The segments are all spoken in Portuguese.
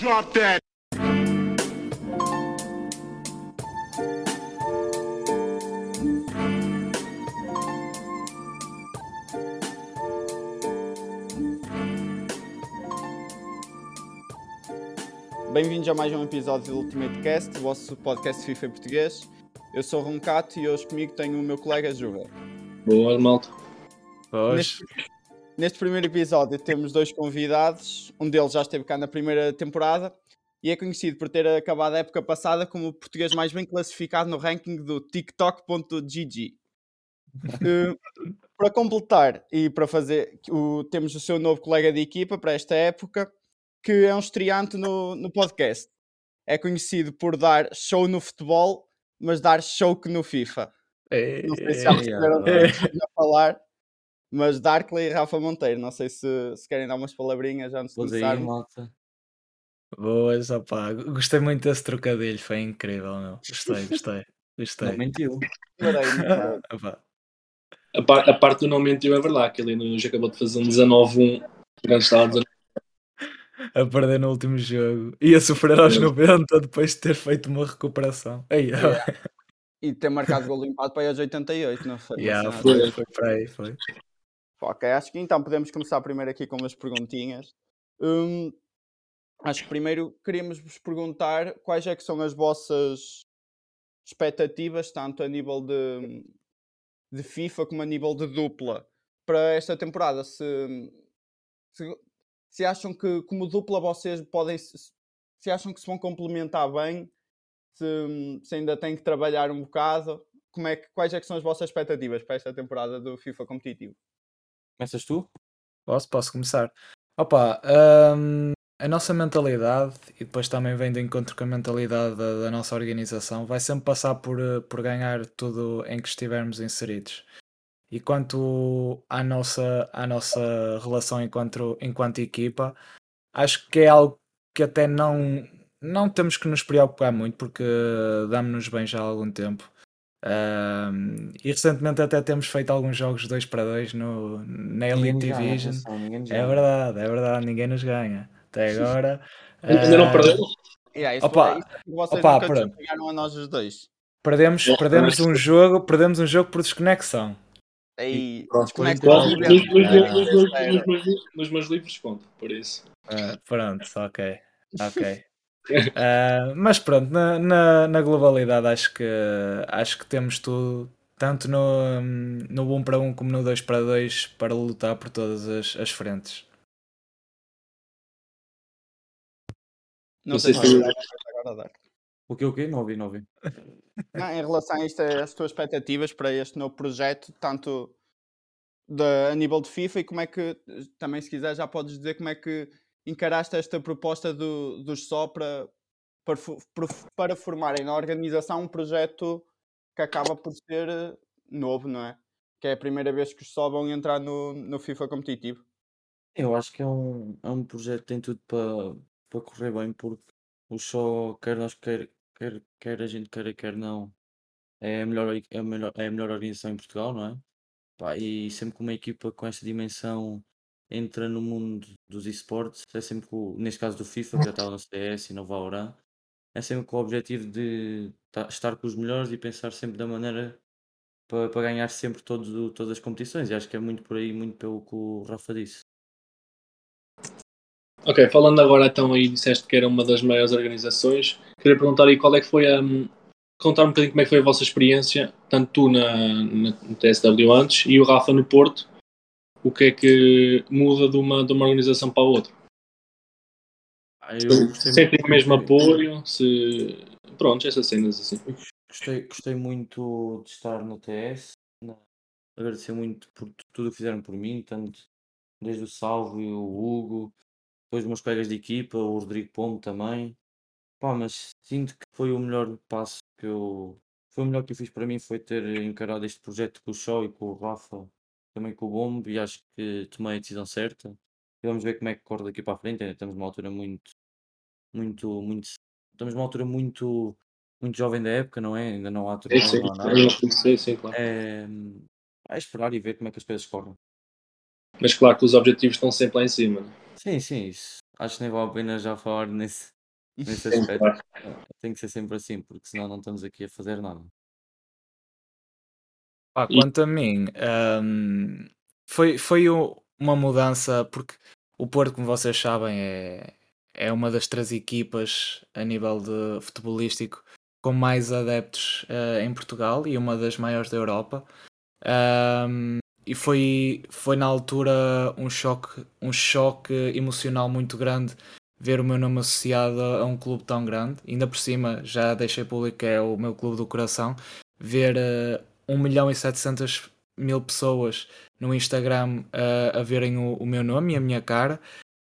Drop that. Bem-vindos a mais um episódio do Ultimate Cast, o vosso podcast FIFA em português. Eu sou o Roncato e hoje comigo tenho o meu colega Juga. Boa, malta. Pois, Neste, neste primeiro episódio temos dois convidados, um deles já esteve cá na primeira temporada e é conhecido por ter acabado a época passada como o português mais bem classificado no ranking do TikTok.gg. Eh, para completar e para fazer, o, temos o seu novo colega de equipa para esta época, que é um estreante no, no podcast. É conhecido por dar show no futebol, mas dar show que no FIFA. é, Não sei se já perceberam o que é estou a falar, mas Darkley e Rafa Monteiro, não sei se, se querem dar umas palavrinhas antes de Pois aí, começarmos. malta. Boas, opá, gostei muito desse trocadilho, foi incrível, meu. Gostei, gostei, Não gostei. mentiu. Bom. Opá, A, par- a parte do não mentiu é verdade, que ele nos acabou de fazer um 19-1 quando estava a 19. a perder no último jogo e a sofrer aos 90 depois de ter feito uma recuperação. Ei, E ter marcado gol empate para aí aos 88, não foi? yeah, Não sei foi, nada. foi para aí, foi. Ok, acho que então podemos começar primeiro aqui com umas perguntinhas. Hum, acho que primeiro queríamos vos perguntar quais é que são as vossas expectativas, tanto a nível de, de FIFA como a nível de dupla, para esta temporada. Se, se, se acham que como dupla vocês podem se, se acham que se vão complementar bem, se, se ainda têm que trabalhar um bocado, como é que, quais é que são as vossas expectativas para esta temporada do FIFA competitivo? Começas tu? Posso, posso começar? Opa, hum, a nossa mentalidade, e depois também vem de encontro com a mentalidade da, da nossa organização, vai sempre passar por, eh, por ganhar tudo em que estivermos inseridos. E quanto à nossa, à nossa relação enquanto, enquanto equipa, acho que é algo que até não, não temos que nos preocupar muito, porque damos-nos bem já há algum tempo. Ahm, e recentemente até temos feito alguns jogos 2 para 2 no, na Elite Division. É verdade, é verdade, ninguém nos ganha. Até agora. Ainda não ah, perdeu? Yeah, isso, Opa, isso é que vocês opa, nunca pronto. chegaram a nós os dois. Perdemos, perdemos um jogo, perdemos um jogo por desconexão. Aí, os Nos, então, Ah, meus livros conta, por isso. Ah, pronto, ok. Ok. Ah, mas pronto, na, na, na globalidade acho que acho que temos tudo, tanto no, no 1 para 1 como no 2 para 2, para lutar por todas as, as frentes. Não Não sei se agora dar. O que o quê? Não ouvi, não ouvi. Não, em relação a isto, as tuas expectativas para este novo projeto, tanto da- a nível de FIFA e como é que, também se quiser já podes dizer como é que encaraste esta proposta do, dos só para, para, para formarem na organização um projeto que acaba por ser eh, novo, não é? Que é a primeira vez que os só vão entrar no, no FIFA competitivo. Eu acho que é um, é um projeto que tem tudo para para correr bem, porque o só, quer nós, quer, quer, quer a gente queira, quer não, é a melhor, é a melhor, é a melhor organização em Portugal, não é? E sempre que uma equipa com esta dimensão entra no mundo dos esportes, é sempre com, neste caso do FIFA, que já estava no CS e no Valorant, é sempre com o objetivo de ta- estar com os melhores e pensar sempre da maneira para, ganhar sempre todos, o- todas as competições. E acho que é muito por aí, muito pelo que o Rafa disse. Ok, falando agora então aí, disseste que era uma das maiores organizações. Queria perguntar aí qual é que foi a. Contar um bocadinho como é que foi a vossa experiência, tanto tu na, na, no TSW antes e o Rafa no Porto. O que é que muda de uma, de uma organização para a outra? Ah, o mesmo apoio? Se... Pronto, essas cenas assim. Gostei, gostei muito de estar no TS. Agradecer muito por tu- tudo o que fizeram por mim, tanto desde o Salvo e o Hugo, depois os meus colegas de equipa, o Rodrigo Pombo também. Pá, mas sinto que foi o melhor passo que eu. Foi o melhor que eu fiz para mim, foi ter encarado este projeto com o Show e com o Rafa, também com o Bombo, e acho que tomei a decisão certa. E vamos ver como é que corre daqui para a frente. Ainda estamos numa altura muito, muito, muito. Estamos numa altura muito, muito jovem da época, não é? Ainda não há Sim, torneio, sim, não há nada. sim, sim, claro. É, é esperar e ver como é que as coisas correm. Mas claro que os objetivos estão sempre lá em cima. né? Sim, sim, isso. acho que nem vale a pena já falar nesse, nesse aspecto. Tem que ser sempre assim, porque senão não estamos aqui a fazer nada. Pá, quanto a mim, hum, foi, foi uma mudança, porque o Porto, como vocês sabem, é, é uma das três equipas a nível de futebolístico com mais adeptos uh, em Portugal e uma das maiores da Europa. Um, e foi, foi na altura um choque, um choque emocional muito grande ver o meu nome associado a um clube tão grande. Ainda por cima, já deixei público que é o meu clube do coração. Ver uh, 1 milhão e 700 mil pessoas no Instagram uh, a verem o, o, meu nome e a minha cara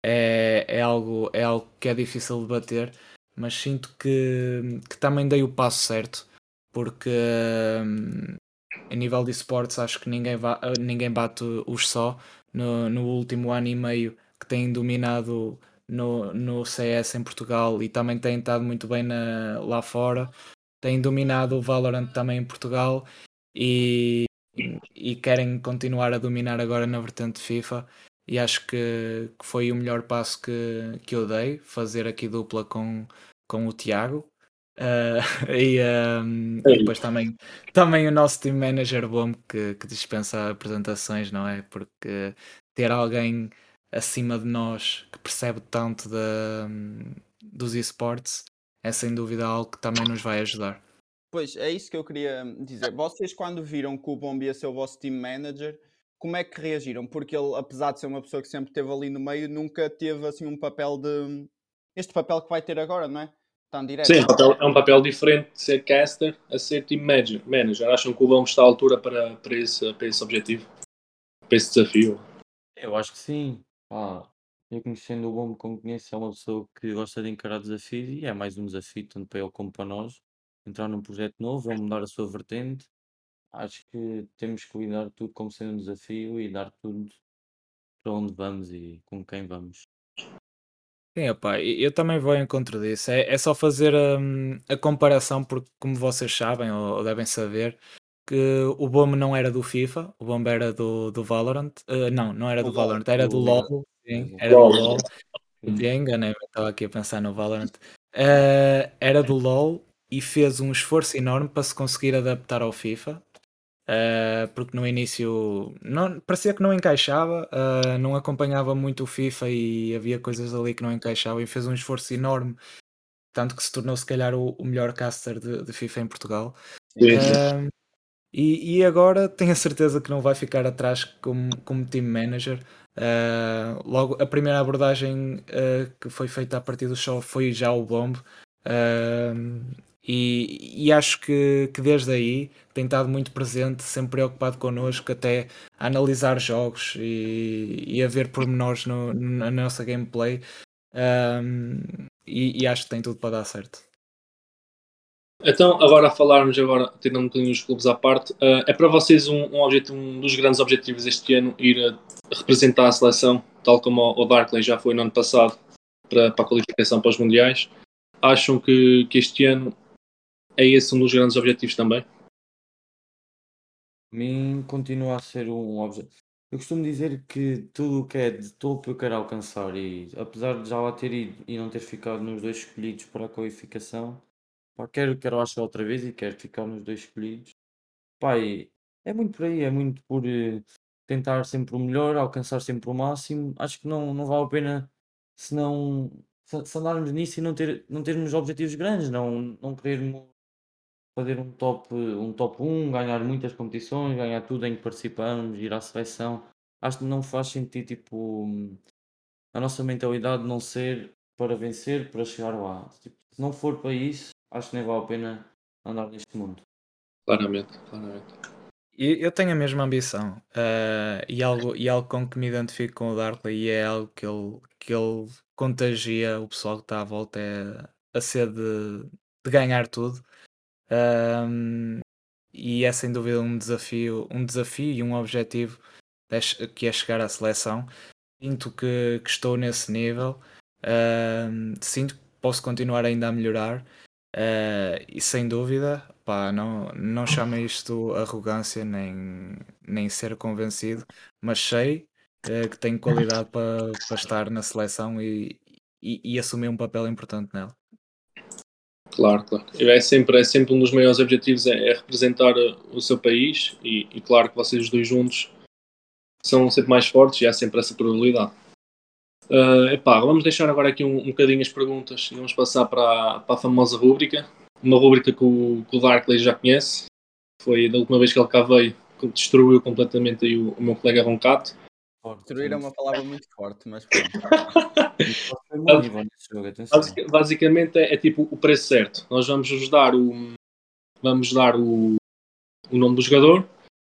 é, é, algo, é algo que é difícil de bater, mas sinto que, que também dei o passo certo, porque uh, a nível de esportes acho que ninguém, va ninguém bate os só no, no último ano e meio que têm dominado no, no CS em Portugal e também têm estado muito bem na, lá fora. Têm dominado o Valorant também em Portugal e, e querem continuar a dominar agora na vertente FIFA e acho que, que, foi o melhor passo que, que eu dei, fazer aqui dupla com, com o Tiago. Uh, e, um, e, depois também, também o nosso team manager bom que, que dispensa apresentações, não é? Porque ter alguém acima de nós que percebe tanto de, dos esportes é sem dúvida algo que também nos vai ajudar. Pois, é isso que eu queria dizer. Vocês, quando viram que o Bombi ia ser o vosso team manager, como é que reagiram? Porque ele, apesar de ser uma pessoa que sempre esteve ali no meio, nunca teve assim um papel de. Este papel que vai ter agora, não é? Tão direto. Sim, é um papel diferente de ser caster a ser team manager. Acham que o Bombi está à altura para, para, esse, para esse objetivo? Para esse desafio? Eu acho que sim. Ah, eu conhecendo o Bombo como conheço, é uma pessoa que gosta de encarar desafios e é mais um desafio, tanto para ele como para nós entrar num projeto novo ou mudar a sua vertente, acho que temos que lidar tudo como sendo um desafio e dar tudo para onde vamos e com quem vamos. Sim, opa, eu também vou em encontro disso. É, é só fazer hum, a comparação, porque, como vocês sabem ou, ou devem saber, que o bomb não era do FIFA, o bomb era do, do Valorant. Uh, não, não era do, Valorant, era do, do LoL. Sim, era do LoL. Enganei-me, estava aqui a pensar no Valorant. Uh, era do LoL e fez um esforço enorme para se conseguir adaptar ao FIFA. Uh, porque no início não, parecia que não encaixava, uh, não acompanhava muito o FIFA e havia coisas ali que não encaixavam e fez um esforço enorme, tanto que se tornou se calhar o, o melhor caster de, de, FIFA em Portugal. Uh, e, e, agora tenho a certeza que não vai ficar atrás como, como team manager. logo a primeira abordagem que foi feita a partir do show foi já o Bomb. E, e, acho que, que desde aí tem estado muito presente, sempre preocupado connosco, até a analisar jogos e, e a ver pormenores no, na nossa gameplay. Um, e, e, acho que tem tudo para dar certo. Então, agora a falarmos, agora tendo um bocadinho os clubes à parte, uh, é para vocês um, um, um dos grandes objetivos este ano ir a representar a seleção, tal como o Darkley já foi no ano passado para, para a qualificação para os Mundiais. Acham que, que este ano é esse um dos grandes objetivos também? Para mim continua a ser um objetivo. Eu costumo dizer que tudo o que é de topo eu quero alcançar e apesar de já lá ter ido e não ter ficado nos dois escolhidos para a qualificação, pá, quero, quero lá chegar outra vez e quero ficar nos dois escolhidos. Pá, é muito por aí, é muito por uh, tentar sempre o melhor, alcançar sempre o máximo. Acho que não, não vale a pena se não se andarmos nisso e não, ter, não termos objetivos grandes, não, não querermos fazer um top, um top 1, ganhar muitas competições, ganhar tudo em que participamos, ir à seleção. Acho que não faz sentido tipo, a nossa mentalidade não ser para vencer, para chegar lá. Tipo, se não for para isso, acho que nem vale a pena andar neste mundo. Claramente, claramente. Eu tenho a mesma ambição uh, e, algo, e algo com que me identifico com o Darkley e é algo que ele, que ele contagia o pessoal que está à volta é a sede de, de ganhar tudo. Um, e é sem dúvida um desafio, um desafio e um objetivo que é chegar à seleção. Sinto que, que estou nesse nível, sinto que posso continuar ainda a melhorar uh, e sem dúvida, pá, não, não chamem isto arrogância nem, nem ser convencido, mas sei uh, que tenho qualidade para, para estar na seleção e, e, e assumir um papel importante nela. Claro, claro. É sempre, é sempre um dos maiores objetivos é, é representar uh, o seu país e, e claro que vocês dois juntos são sempre mais fortes e há sempre essa probabilidade. Uh, epá, vamos deixar agora aqui um, um bocadinho as perguntas e vamos passar para, a- para a famosa rúbrica. Uma rúbrica que o, que o Darkley já conhece. Foi da última vez que ele cá veio, que destruiu completamente aí o, o meu colega Roncato. Destruir é uma palavra muito forte, mas pronto. Basicamente é, é tipo o preço certo. Nós vamos vos dar o vamos dar o, o nome do jogador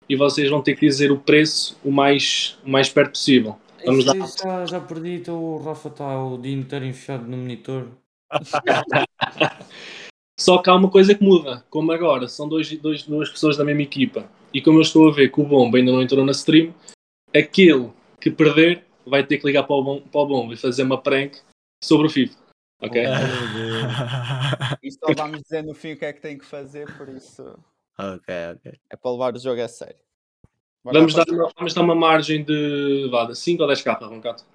e vocês vão ter que dizer o preço o mais, o mais perto possível. Vamos Isso dar. já, já perdi, então o Rafa está o dia inteiro enfiado no monitor. Só que há uma coisa que muda, como agora são dois, dois, duas pessoas da mesma equipa e como eu estou a ver que o Bomba ainda não entrou na stream, aquele que perder vai ter que ligar para o Bomba, para o Bomba e fazer uma prank sobre o FIFA. Ok? E só vamos dizer no fim o que é que tem que fazer, por isso ok, ok. é para levar o jogo a sério. Bora Vamos, dar uma, vamos dar uma margem de vá, de 5 ou 10 k Roncato?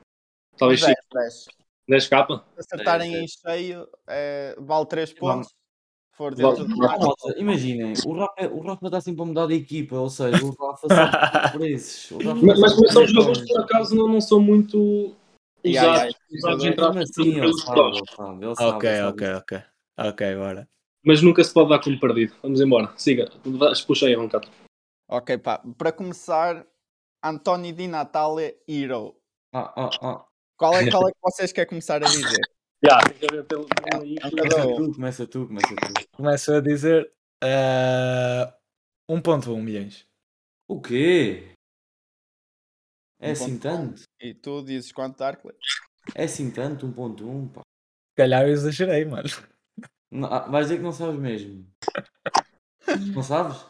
Talvez 10, 5, 10. 10 k Se acertarem Dez, em cheio, é, vale 3 Vamos. pontos. For dentro do imaginem, o Rafa, o Rafa está sempre a mudar de equipa, ou seja, o Rafa sabe por preços. Mas, mas sabe como são por jogadores preços. por acaso não, não são muito usados, entre aspas, assim, pelos ok, ok, ok. Ok, bora. Mas nunca se pode dar como perdido. Vamos embora. Siga. Puxa aí, Roncato. Ok, pá. Para começar, António Di Natale Hero. Ah, ah, ah. Qual é, qual é que vocês querem começar a dizer? Já, tem que haver pelo Começa tu, começa tu, começa tu. Começo a dizer eh, 1.1 milhões. O quê? É assim tanto? E tu dizes quanto, Darkley? É assim tanto? 1.1, pá. Se calhar eu exagerei, mano. Não, ah, vais dizer que não sabes mesmo. Não sabes?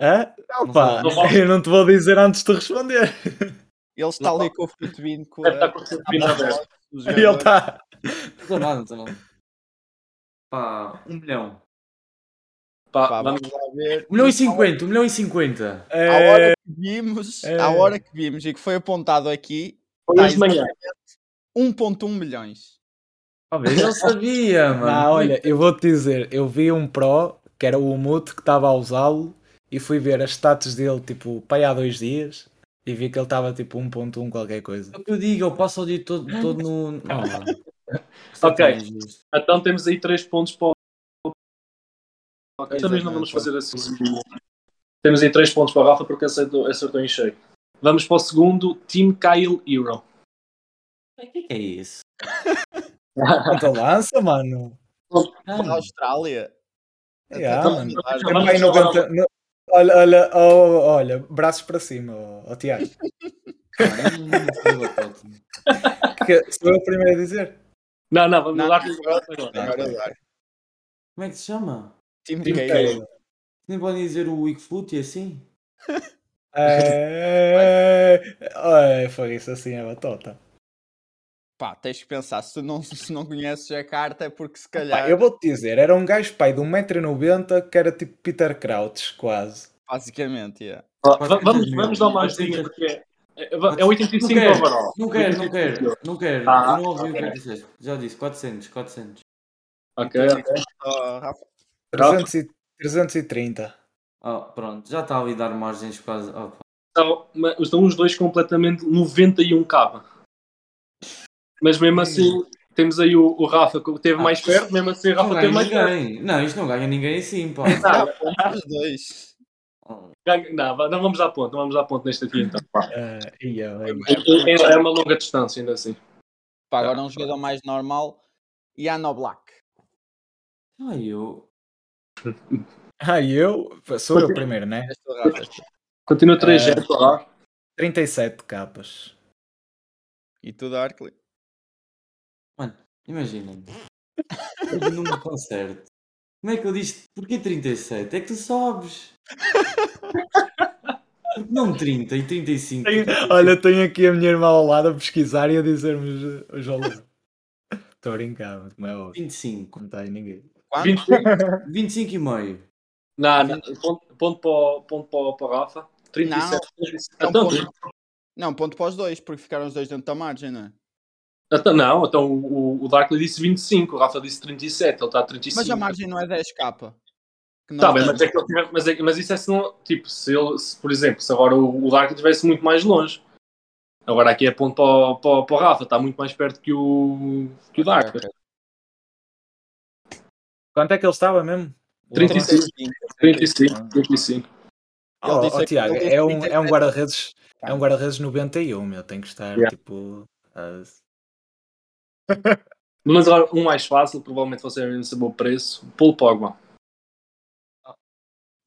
Hã? Não Opa, sabes. eu não te vou dizer antes de responder. Ele está ali com o futebino com Deve estar a- com o aberto. E ele está. Não estou nada, não estou nada. Pá, 1 milhão. Pá, Pá, vamos. vamos lá ver. 1 milhão e 50, 1 milhão e 50. À hora É, que vimos, é. à hora que vimos e que foi apontado aqui, Foi está hoje de manhã. 1.1 milhões. Ah, bem, ele sabia, mano. Não, olha, eu vou-te dizer, eu vi um Pro, que era o Mute, que estava a usá-lo, e fui ver as status dele, tipo, pai há dois dias, e vi que ele estava tipo 1.1 qualquer coisa. É o que eu digo, eu passo o dia todo, todo no. Não. Isto Ok. é. Então temos aí 3 pontos para o. Ok, Também não vamos fazer assim. Temos aí 3 pontos para o Rafa porque acertou, acertou em cheio. Vamos para o segundo, Team Kyle Hero. O que é que é isso? Quanto lança, mano? Da Austrália. Yeah, Então, mano. dar- Vamos Pai, jogar 90, no- olha, olha, oh, olha, braços para cima, ó, Tiago. Ah, não sei batata. Que, sou eu o primeiro a dizer? Não, não, vamos lá não, agora. Como é que se chama? Team. Kyle. Nem podem dizer o Wigfoot e assim? É, é, foi isso assim, é batota. Pá, tens que pensar, se tu não, se não conheces a carta é porque se Pá, calhar, eu vou-te dizer, era um gajo pai de 1,90m que era tipo Peter Crouch, quase. basicamente, yeah. Va- Vamos, vamos dar uma ajudinha porque é, é, é 85 Não quero, overall. Não quero, não quero, não quero. Ah, não ouvi o que ok. é que disseste. Já disse, 400, 400. Ok, ok. Oh, Rafa, 300 e, 330. Ah, pronto, já está ali a dar margens causa. Oh. Então, mas estão os dois completamente 91k. Mas mesmo assim, temos aí o, o Rafa que teve mais perto, mesmo assim Rafa ganha teve mais perto. ninguém. Não, isto não ganha ninguém assim, pá. os dois. Não, não vamos dar ponto, não vamos dar ponto neste aqui então. Uh, ia, bem. É, é uma longa distância ainda assim. Pá, agora um jogador mais normal, Yano Black. Ai, eu. Ah, e eu? Sou eu primeiro, né? É. Continua 3 É. 0 lá. 37 capas. E tu, Darkley? Mano, imagina. Eu num concerto. Como é que eu disse? Porquê 37? É que tu sabes. Não 30 e 35. Olha, tenho aqui a minha irmã ao lado a pesquisar e a dizer-me os- valores. Estou a brincar, mas como é óbvio. 25. Não está aí ninguém. Quanto? 25. 25 e meio. Não, não, ponto, ponto, para, o- ponto para, o- para o Rafa. 37. Não, Então, ponto. Não, ponto para os dois, porque ficaram os dois dentro da margem, não é? Então, não, então o, o Darkley disse 25, o Rafa disse 37, ele está a 35. Mas a margem não é 10k. Que Tá bem, mas, é que ele tiver- mas, é- mas isso é se não. Tipo, se ele, se, por exemplo, se agora o, o Darkley estivesse muito mais longe. Agora aqui é ponto para, o- para, para o Rafa, está muito mais perto que o, que o Darkley. Ok. Quanto é que ele estava mesmo? O 35. Alonso? 35, 35. Ele Oh, disse oh, Tiago, disse é um, 37. é um guarda-redes é um guarda-redes 91, meu. Tem que estar Yeah. tipo. a- Mas agora um mais fácil, provavelmente você vai saber o preço. Paul Pogba.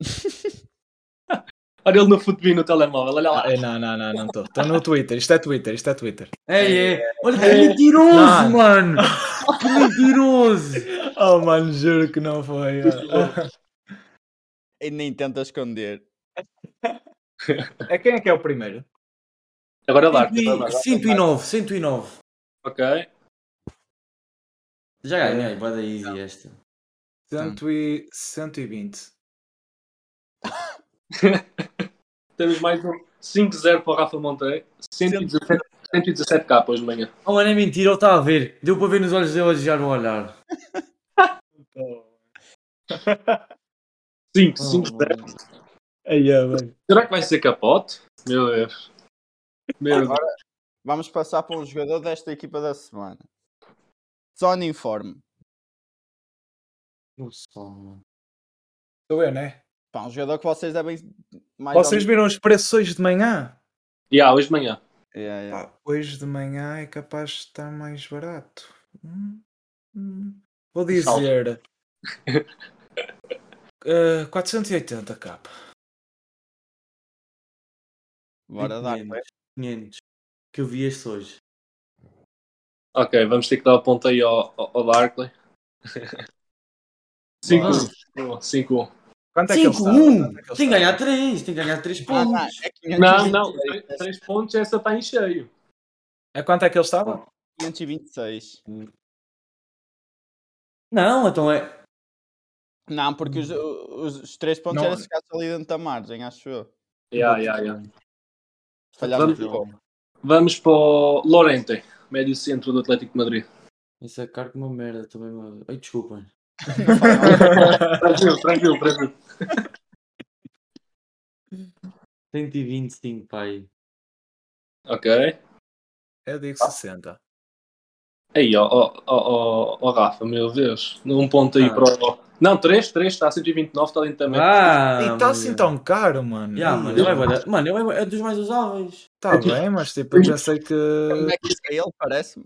Olha ele no futebol no telemóvel, olha lá. Ah, não, não, não, não estou. Estou no Twitter. Isto é Twitter, isto é Twitter. É, é. Olha que É. mentiroso, Não. mano. Que mentiroso. Oh, mano, juro que não foi. E nem tenta esconder. É quem é que é o primeiro? Agora é é Darkley. 109, 109. Ok. Já ganhei, vai daí esta. Cento e... 120. Temos mais um 5-0 para o Rafa Monteiro. 117, 117 k hoje de manhã. Oh, mano, é mentira, ele está a ver. Deu para ver nos olhos dele já no olhar. 5, Oh, 5 0 mano. Aí, é, velho. Será que vai ser capote? Meu Deus. Meu Deus. Agora vamos passar para um jogador desta equipa da semana. Sony Informe. Sou eu, né? Pá, um jogador que vocês devem mais Vocês viram os preços hoje de manhã? Yeah, hoje de manhã. Yeah, yeah. Pá, hoje de manhã é capaz de estar mais barato. Hum, hum. Vou dizer. eh, 480 capa. Bora dar. 500, 500. Que eu vi este hoje. Ok, vamos ter que dar o ponto aí ao, ao, ao Darkley. 5-1. 5-1. Quanto é que ele 5, está? 1. Quanto é que ele Tem que ganhar 3. Tem que ganhar 3 Ah, pontos. não, é 526. Não, não. 3 pontos essa está em cheio. É quanto é que ele estava? 526. Não, então é. Não, porque os, os, os três pontos Não. era se ficasse ali dentro da margem, acho eu. Yeah, yeah, yeah. Se falharmos Vamos- um. Vamos para o Lorente, médio centro do Atlético de Madrid. Isso é caro que uma merda também. Mano. Ai, desculpem. Tranquilo, tranquilo, tranquilo. 125, pai. Ok. Eu digo 60. Aí, ó, ó, ó, ó, ó, Rafa, meu Deus. Um ponto aí Ah. para o. Não, 3, 3, está a 129, está também. Ah! e está assim tão caro, mano. Yeah, mano, ele é, mano, ele é, é dos mais usáveis. Tá bem, mas tipo, eu pensei que. Como é que isso é ele? Parece-me.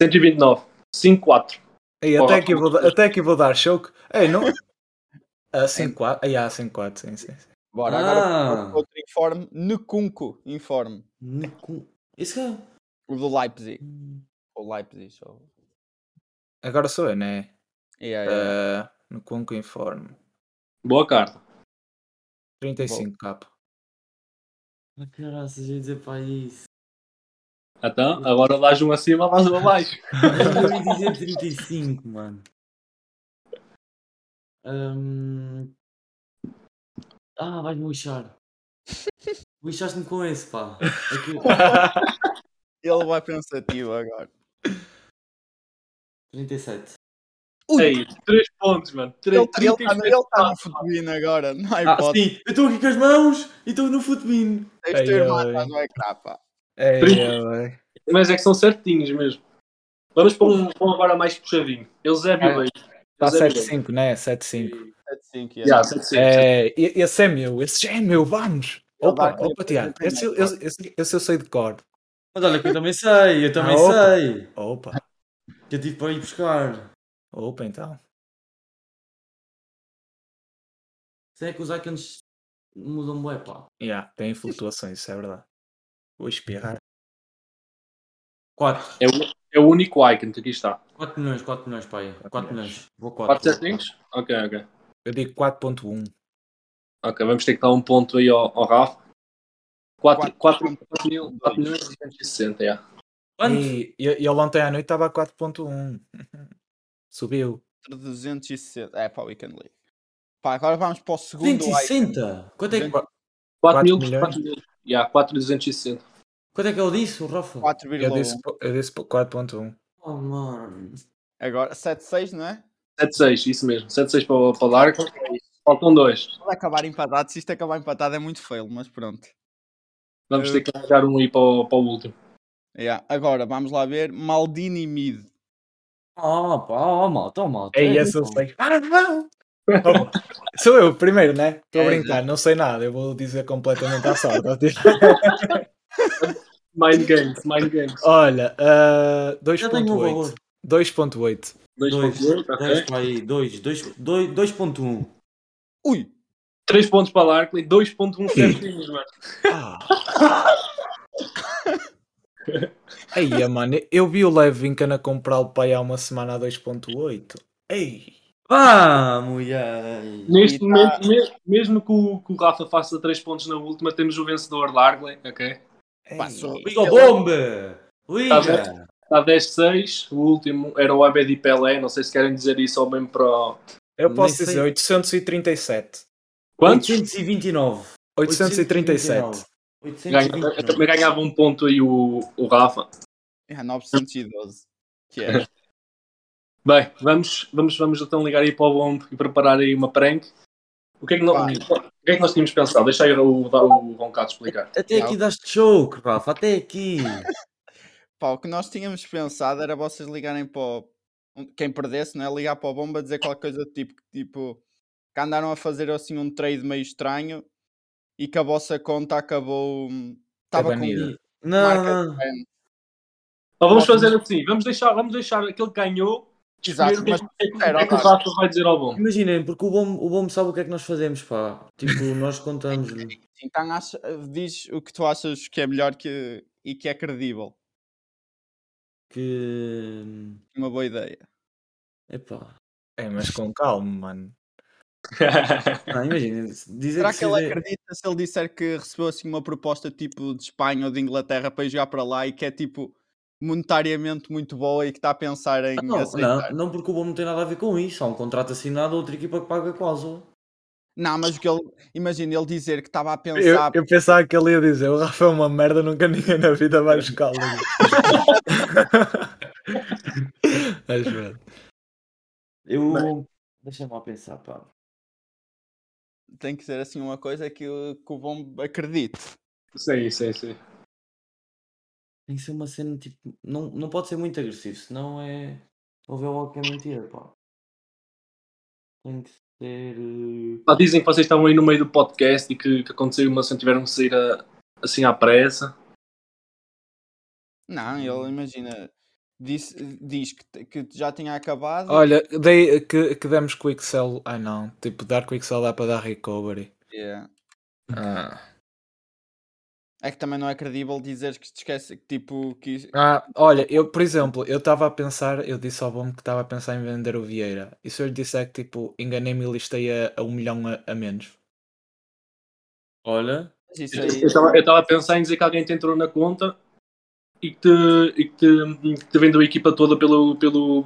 129, 5-4. Ei, até, aqui vou, dar- até aqui vou dar choque. Ei, não. Ah, 5-4. Ah, yeah, 5-4, sim, sim. sim. Bora, Ah. agora outro informe. Nukunku, informe. Esse cara. O do Leipzig. Ou Leipzig. Ou... Agora sou eu, né? Yeah, yeah. Ah, no Conco Informe. Boa carta. 35k. Ah, Caraças, ia dizer para isso. Então, agora dás um acima, dás um abaixo. Eu ia dizer 35, mano. Hum... Ah, vais-me lixar. Lixaste-me com esse, pá. É que- Ele vai pensativo agora. 37. Ei, 3 pontos, mano. Ele 3, está ele tá no futebol agora, não há Ah, hipótese. sim, eu estou aqui com as mãos e estou no futebol. Tens irmão ai. atrás no ecrã, pá. Trinta. ei, Mas é que são certinhos mesmo. Vamos para um, para um agora mais puxadinho. Eusébio Ah. Leite. Está Eusébio Leite. 7-5, né? 7-5. 7-5, Yeah, 7-5. É, e- esse é meu, esse já é meu, vamos! Opa, vai- opa, Tiago, esse, eu- esse, esse, esse eu sei de cor. Mas olha que eu também sei, eu também Ah, opa. sei. Opa, Que eu tive para ir buscar. opa, então. Sei que os icons mudam bué, pá. Yeah, tem flutuações, isso é verdade. Vou espirrar. 4. É, o, é o único icon que aqui está. 4 milhões, 4 milhões, pai. 4 milhões. Vou 4. 4 certinhos? Ok, ok. Eu digo 4.1. Ok, vamos ter que dar um ponto aí ao, ao Rafa. 4, 4, 4, mil, 4 milhões e 260, yeah. Quanto? E, e ele ontem à noite estava a 4.1. Subiu. 360. É para o Weekend League. Pá, agora vamos para o segundo icon. 160? Quanto é que. 4 Quatro mil, milhões? 4 mil. Yeah, 4 260. Quanto é que ele disse, o Rafa? 4,1. Eu disse, eu disse 4.1. Oh, mano. Agora, 7,6, não é? 7-6, isso mesmo. 7-6 para, o- para o Larkin. Faltam dois. Pode acabar empatado. Se isto acabar empatado é muito feio, mas pronto. Vamos Eh, ter que arranjar um aí para o, para o último. Yeah. Agora, vamos lá ver. Maldini Mid. Ah, pá, oh, malta, oh, malta. É, esse eu sei. Oh, Sou eu, primeiro, né? Estou a É, brincar, não sei nada, eu vou dizer completamente à sorte. Mind Games, Mind Games. Olha, uh, Já tenho um valor. 2.8. 2.8. 2, 2.8, ok. 2 para aí, 2, 2.1. Ui! 3 pontos para o Larkin, 2.1 certinhos, mano. Ah. Ei, mano, eu vi o Levincan a comprá-lo para aí há uma semana a 2.8. Ei! Vá, mulher. Neste E tá- momento, me- mesmo que o, que o Rafa faça 3 pontos na última, temos o vencedor Largley, ok? Passou. Ei. Liga! Tá. Está 10-6, o último era o Abedi Pelé, não sei se querem dizer isso ou mesmo para o... Eu posso Nem sei. dizer 837. Quantos? 829. 837. Ganha, 829. também ganhava um ponto aí o, o Rafa. É 912. Que é. Bem, vamos, vamos, vamos então ligar aí para o bombo e preparar aí uma prank. O que é que, nós, o que, é que nós tínhamos pensado? Deixa aí o, o Roncato explicar. Até aqui daste choke, Rafa, até aqui. Pá, o que nós tínhamos pensado era vocês ligarem para o... Quem perdesse, não é? Ligar para o bomba dizer qualquer coisa do tipo, tipo que andaram a fazer assim um trade meio estranho e que a vossa conta acabou. Estava com banida. Não, marca não. ban. Ou vamos fazer assim, vamos deixar, vamos deixar aquele que ganhou Exato, é mas que- o que é que, era, o que é que o Rafa. Rafa vai dizer ao bombo. Imaginem, porque o bom, o bom sabe o que é que nós fazemos, pá. Tipo, nós contamos-lhe. Então acha, diz o que tu achas que é melhor que, e que é credível. que. Uma boa ideia. Epá. É, mas com calma, mano. Não, imagina, dizer Será que, que ele seja- acredita se ele disser que recebeu assim uma proposta tipo de Espanha ou de Inglaterra para ir jogar para lá e que é tipo monetariamente muito boa e que está a pensar em Não, aceitar? não, não, porque o bom não tem nada a ver com isso. Há um contrato assinado, outra equipa que paga a cláusula. Não, mas o que ele. Imagina ele dizer que estava a Eu, pensar. eu pensava que ele ia dizer: o Rafa é uma merda, nunca ninguém na vida vai buscá-lo. Mas. Eu. Deixa-me lá pensar, pá. Tem que ser assim uma coisa que, o- que o bom acredite. sim, sim, sim. Tem que ser uma cena tipo. Não, não pode ser muito agressivo, senão é. Houver logo que é mentira, pá. Tem que ser. eh, Ah, dizem que vocês estavam aí no meio do podcast e que, que aconteceu uma cena tiveram que sair a- assim à pressa. Não, ele imagina. Diz, diz que, te- que já tinha acabado. Olha, dei, que, que demos quick sell. Ah, não. Tipo, dar quick sell dá para dar recovery. Yeah. Ah. É que também não é credível dizer que te esquece que tipo. Que... Ah, olha, eu, por exemplo, eu estava a pensar, eu disse ao bom que estava a pensar em vender o Vieira. E se eu lhe disser que, tipo, enganei-me e listei a, a um milhão a, a menos? Olha. Aí. estava- eu estava a pensar em dizer que alguém te entrou na conta e que te, e que te, que te vendeu a equipa toda pelo, pelo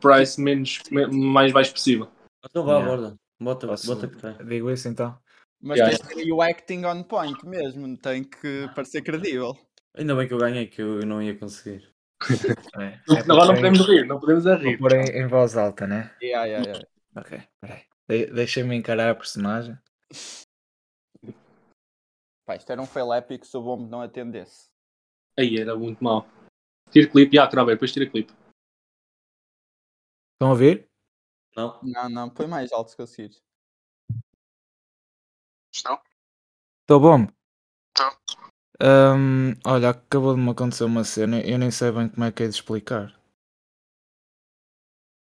price menos, me- mais baixo possível. Então vá, Yeah. bora. Bota, Posso- bota. Digo isso então. Mas Yeah. tem que ter aí o acting on point mesmo. Tem que parecer credível. Ainda bem que eu ganhei, que eu, não ia conseguir. É, Não- é Agora não podemos rir, não podemos a Vou rir. pôr em, em voz alta, né? Yeah, yeah, yeah. Ok, peraí. De, Deixa-me encarar a personagem. Pá, isto era um fail épico se o bombo não atendesse. Aí era muito mal. Tira clipe, já, Kraber, depois tira clipe. Estão a ouvir? Não. Não, não, põe mais alto se conseguires. Estão? Estou bom? Tô. Hum, olha, acabou de me acontecer uma cena, eu nem sei bem como é que é de explicar.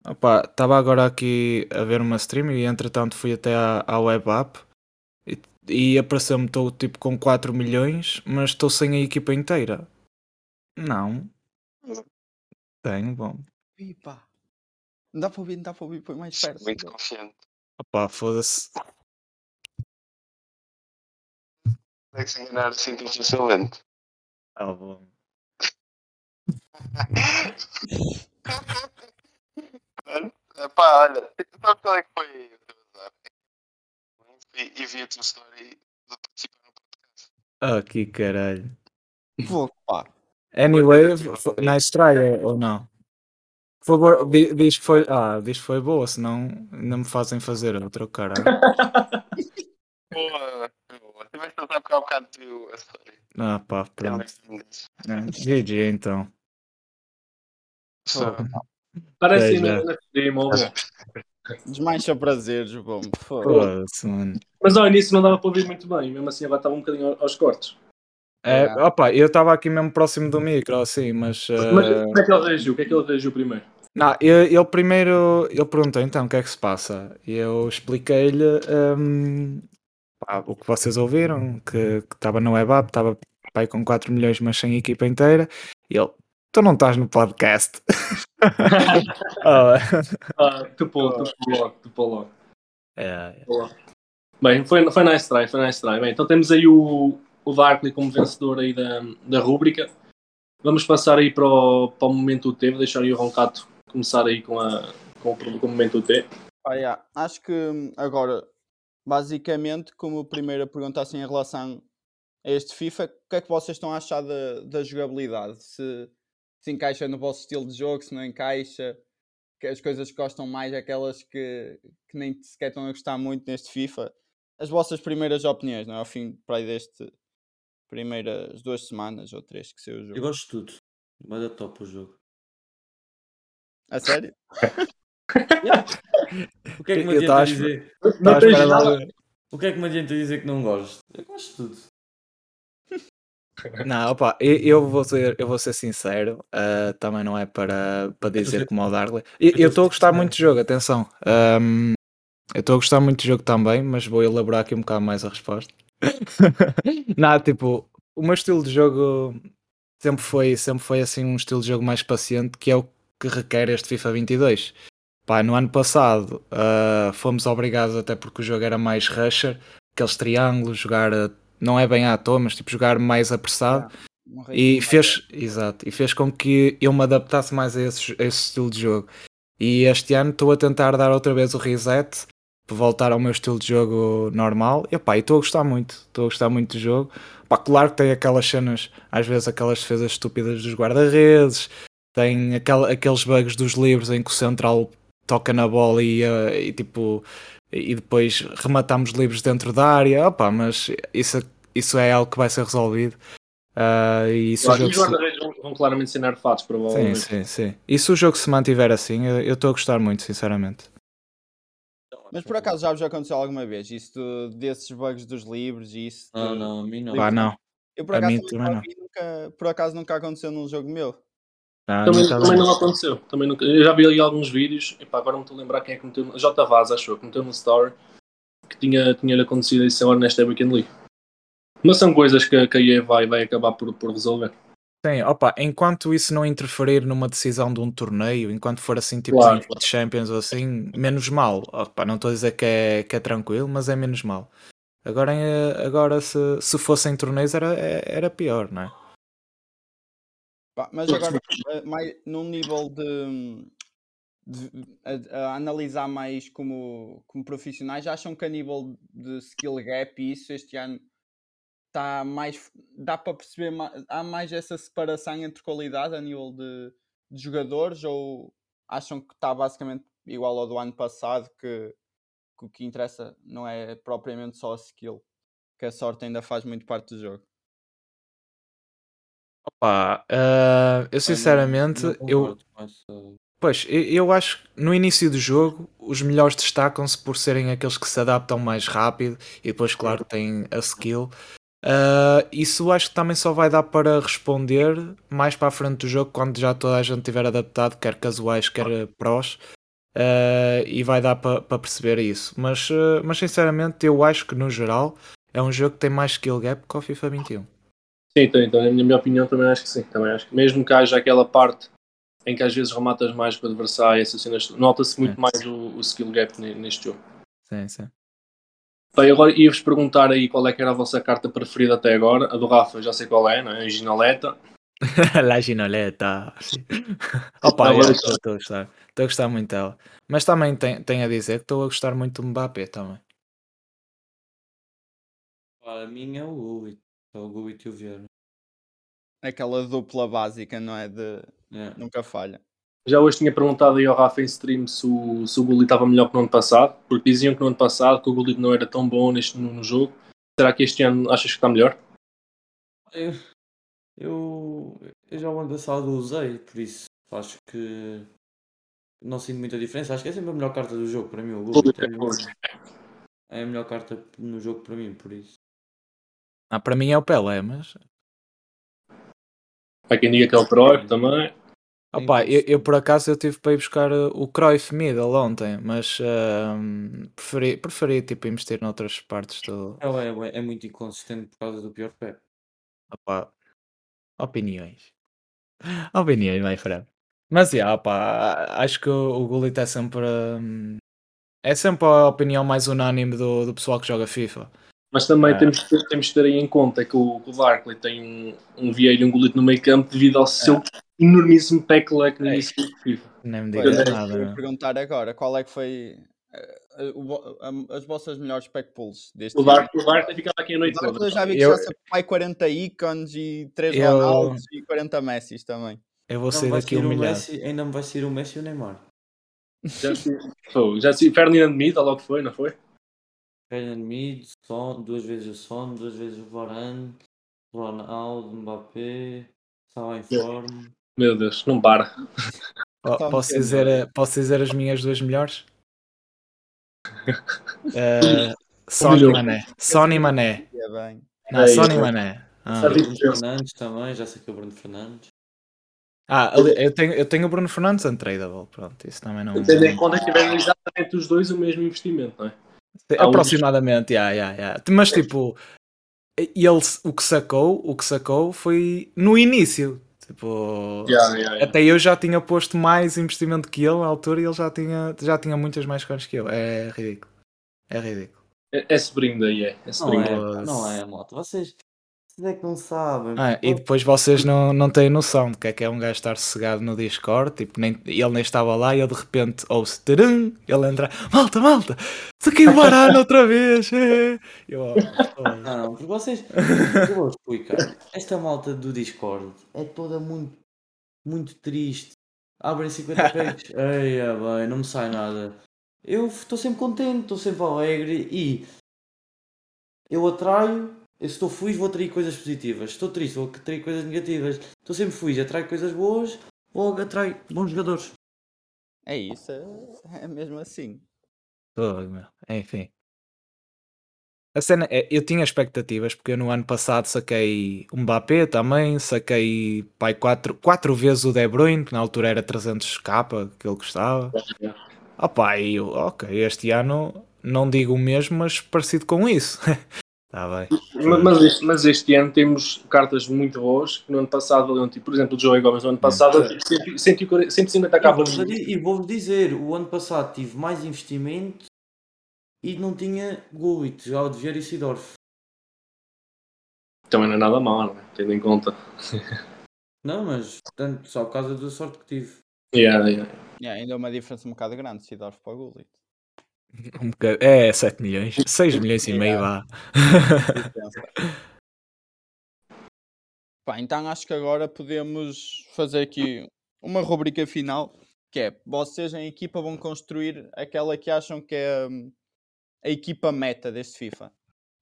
Estava agora aqui a ver uma stream e entretanto fui até à, à web app e, e apareceu-me estou tipo com 4 milhões, mas estou sem a equipa inteira. Não. Tenho, bom. Ih, pá. Não dá para ouvir, não dá para ouvir, põe mais perto. Muito confiante. Opá, foda-se. Consegue se enganar assim tão facilmente. Ah, bom. Pá, olha, sabe qual é que foi o teu azar? E, e vi a tua história de participar no podcast. Ah, que caralho. Pô, pá. Anyway, try eh, ou não? Por favor, di- diz que foi. Ah, diz que foi boa, senão ainda me fazem fazer outra, caralho. Boa, boa. Tiveste a tentar pegar um bocado do. Ah, pá, pronto. É, GG então. Parece ainda na prazeres, bom. Foda. Foda-se, mano. Mas ao início não dava para ouvir muito bem, mesmo assim agora estava um bocadinho aos cortes. É, É. opa, eu estava aqui mesmo próximo do micro, assim, mas. Mas eh, como é que ele reagiu? O que é que ele reagiu primeiro? Não, ele primeiro ele perguntou então o que é que se passa e eu expliquei-lhe hum, pá, o que vocês ouviram, que estava no web app, estava pai com 4 milhões, mas sem equipa inteira, e ele, tu não estás no podcast. Oh, Ah, tupou, tupou logo, tupou logo. é, Bem, foi, foi nice try, foi nice try. Bem, então temos aí o, o Darkley como vencedor aí da, da rúbrica. Vamos passar aí para o, para o momento UT, vou deixar aí o Roncato começar aí com, a, com, o, com o momento UT. Ah, yeah. Acho que hum, agora, basicamente, como primeira pergunta assim em relação a este FIFA, o que é que vocês estão a achar da, da jogabilidade? Se, se encaixa no vosso estilo de jogo, se não encaixa, que as coisas que gostam mais, aquelas que, que nem sequer estão a gostar muito neste FIFA. As vossas primeiras opiniões, não é? Ao fim para aí deste primeiras duas semanas ou três que saiu o Eu jogo. gosto de tudo. Vai dar top o jogo. A sério? O que é que me Eu adianta dizer? Não tens nada. O que é que me adianta dizer que não gosto? Eu gosto de tudo. Não, opa, eu, eu vou ser, eu vou ser sincero, ah, também não é para, para dizer como o Darley. Eu estou a gostar muito do jogo, atenção. ahm, eu estou a gostar muito do jogo também, mas vou elaborar aqui um bocado mais a resposta. não, tipo, o meu estilo de jogo sempre foi, sempre foi assim um estilo de jogo mais paciente, que é o que requer este FIFA 22. Pá, no ano passado ah, fomos obrigados, até porque o jogo era mais rusher, aqueles triângulos, jogar, ah, não é bem à toa, mas tipo jogar mais apressado. Um E fez, exato, e fez com que eu me adaptasse mais a esse, a esse estilo de jogo. E este ano estou a tentar dar outra vez o reset para voltar ao meu estilo de jogo normal. E pá, estou a gostar muito, estou a gostar muito do jogo. Pá, claro que tem aquelas cenas, às vezes aquelas defesas estúpidas dos guarda-redes, tem aquela, aqueles bugs dos livros em que o central toca na bola e, eh, e tipo e depois rematamos livros dentro da área. Opa, mas isso, isso é algo que vai ser resolvido. Ah, e se o jogo os se- guarda-redes vão, vão claramente ser nerfados, Sim, provavelmente. sim, sim. E se o jogo se mantiver assim, eu estou a gostar muito, sinceramente. Mas por acaso já vos aconteceu alguma vez isso desses bugs dos livros e isso? Não, de- não, a mim não. Pá, não. Eu por A acaso mim também, não. nunca, por acaso nunca aconteceu num jogo meu. Ah, Também, não tá também não aconteceu. Também nunca- eu já vi ali alguns vídeos, epá, agora não estou a lembrar quem é que meteu. J. Vaz, acho eu, que meteu no Story que tinha, tinha-lhe acontecido isso agora nesta Weekend League. Mas são coisas que, que a EA vai, vai acabar por, por resolver. Sim, opa, enquanto isso não interferir numa decisão de um torneio, enquanto for assim tipo Claro, em Champions ou assim, menos mal. Opa, não estou a dizer que é, que é tranquilo, mas é menos mal. Agora, em- agora se, se fossem torneios era, é- era pior, não é? Pá, Mas agora, eh, mais, num nível de, de- a, a analisar mais como, como profissionais, acham que a nível de skill gap e isso este ano está mais. dá para perceber mais, há mais essa separação entre qualidade a nível de, de jogadores ou acham que está basicamente igual ao do ano passado que, que o que interessa não é propriamente só a skill, que a sorte ainda faz muito parte do jogo. Opa, ah, eu sinceramente, eu, Pois, eu, eu acho que no início do jogo os melhores destacam-se por serem aqueles que se adaptam mais rápido e depois, claro, têm a skill. Ah, isso acho que também só vai dar para responder mais para a frente do jogo quando já toda a gente tiver adaptado, quer casuais, quer prós, Ah, e vai dar para para perceber isso. Mas, ah, mas sinceramente, eu acho que no geral é um jogo que tem mais skill gap que o FIFA 21. Sim, então, então, na minha opinião, também acho que sim. Também acho que mesmo que haja aquela parte em que às vezes rematas mais com o adversário, essas cenas, nota-se muito É. mais o, o skill gap ne- neste jogo. Sim, sim. Bem, agora ia-vos perguntar aí qual é que era a vossa carta preferida até agora. A do Rafa, já sei qual é, não é? A Ginoleta. La Ginoleta. Opa, eu estou a gostar. Estou a gostar muito dela. Mas também tem- tenho a dizer que estou a gostar muito do Mbappé também. A minha é o Gubit. É o Gubit e o Vieira. aquela dupla básica, não é? De Yeah. nunca falha. Já hoje tinha perguntado aí ao Rafa em stream se o, se o Gullit estava melhor que no ano passado, porque diziam que no ano passado que o Gullit não era tão bom neste, no, no jogo. Será que este ano achas que está melhor? Eu, eu, eu já o ano passado usei, por isso acho que não sinto muita diferença. Acho que é sempre a melhor carta do jogo para mim. O Gullit é, é a melhor carta no jogo para mim, por isso. Ah, para mim é o Pelé, mas. Há quem diga que é o Cruyff também. Opa, eu, eu por acaso eu tive para ir buscar uh, o Cruyff Middle ontem, mas ahm, preferi, preferi tipo investir noutras partes do. Ela é, é muito inconsistente por causa do pior pé. Opa, opiniões. Opiniões, my friend. Mas yeah, opa, acho que o, o Gullit é sempre. hum, é sempre a opinião mais unânime do, do pessoal que joga FIFA. Mas também Ah. temos, que- temos que ter aí em conta que o, que o Barkley tem um, um Vieira e um Gullit no meio campo devido ao seu enormíssimo pack leque no É. início do FIFA. Nem me digas isso nada. que eu ia não. perguntar agora, qual é que foi eh, eh, as vossas melhores pack pulls deste O? Barkley, o Barkley ficava aqui a noite toda. eu já vi que Eu- já pai 40 ícones e 3 Eu- Ronaldos e 40 Messis também. Eu vou Não sair vai daqui humilhado. Messi, ainda me vai sair o Messi e o Neymar. Já, se- Pô, já se Ferdinand Mita logo foi, não foi? Mid, Son, duas vezes o Son, duas vezes o Varane, Ronaldo, Mbappé, estava em forma. Meu Deus, não para. Um Posso dizer, posso dizer as minhas duas melhores? Son e milhão. Mané. Son e Mané. É bem. Não, É Son isso. e Mané. Ah, Bruno Fernandes também, já sei que é o Bruno Fernandes. Ah, eu tenho, eu tenho o Bruno Fernandes untradeable. Pronto, isso também não. Tendo em conta que tiveram exatamente os dois o mesmo investimento, não é? Aproximadamente, yeah, yeah, yeah. mas tipo, ele, o que sacou, o que sacou foi no início. Tipo, Yeah, yeah, yeah. até eu já tinha posto mais investimento que ele na altura e ele já tinha, já tinha muitas mais cores que eu. É ridículo. É ridículo. É, é sobrinho daí, é. É Não sobrinho. é, não é, moto. Vocês, vocês é que não sabem. Ah, e depois vocês não, não têm noção de que é que é um gajo estar sossegado no Discord, tipo, nem, ele nem estava lá e ele de repente ouve-se, tarum, ele entra, malta, malta, saquei o baralho outra vez. é." Eu, oh, oh. Não, porque vocês. Eu vou explicar. Esta malta do Discord é toda muito, muito triste. Abrem 50 packs. Eia, bem, não me sai nada. Eu estou sempre contente, estou sempre alegre e eu atraio. Eu se estou feliz, vou atrair coisas positivas. Se estou triste, vou atrair coisas negativas. Estou sempre feliz, atraio coisas boas, logo atraio bons jogadores. É isso, é, é mesmo assim. Fogo, meu. Enfim. A cena é, eu tinha expectativas porque eu no ano passado saquei um Mbappé também, saquei pai, quatro, quatro vezes o De Bruyne, que na altura era 300k que ele gostava. Opa, e eu, ok, este ano não digo o mesmo, mas parecido com isso. Está bem. Mas, este, mas este ano temos cartas muito boas que no ano passado valiam, tipo, por exemplo, o Joey Gomes no ano passado, tipo, 140 150 E capas. E vou-vos dizer, o ano passado tive mais investimento e não tinha Gullit, já o e Sidorf. Também não é nada mal, não é? tendo em conta. Não, mas tanto só por causa da sorte que tive. Yeah, yeah. Yeah, ainda é uma diferença um bocado grande Sidorf para o Gullit. Um bocado- é 7 milhões, 6 milhões e meio vá. Pá, então acho que agora podemos fazer aqui uma rubrica final, que é vocês em equipa vão construir aquela que acham que é hum, a equipa meta deste FIFA.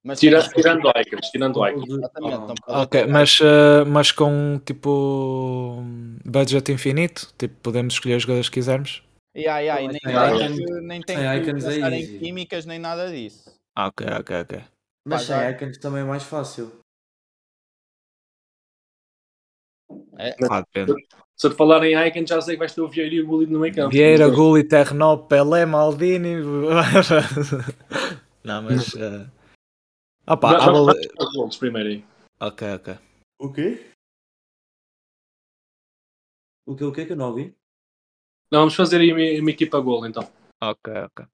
Mas Tira, sem- tirando icons, tirando icons. Exatamente, Ah, não pode Ok, mas, eh, mas com tipo budget infinito, tipo, podemos escolher os jogadores que quisermos. Yeah, yeah, e nem, Sem tem icons- que, nem tem que é em químicas nem nada disso. Ah, Ok, ok, ok. Mas já- sem icons também é mais fácil. Ah, depende. Se eu te falar em icons, já sei que vais ter o Vieira e o Gullit no meio campo. Vieira, Gulli, Ternó, Pelé, Maldini. Não, mas. eh, Opa, vamos- vale- vamos aos gols primeiro aí. Ok, ok. O quê? O que o que que eu não ouvi? Não, vamos fazer aí uma, uma equipa gol então. Ok, ok.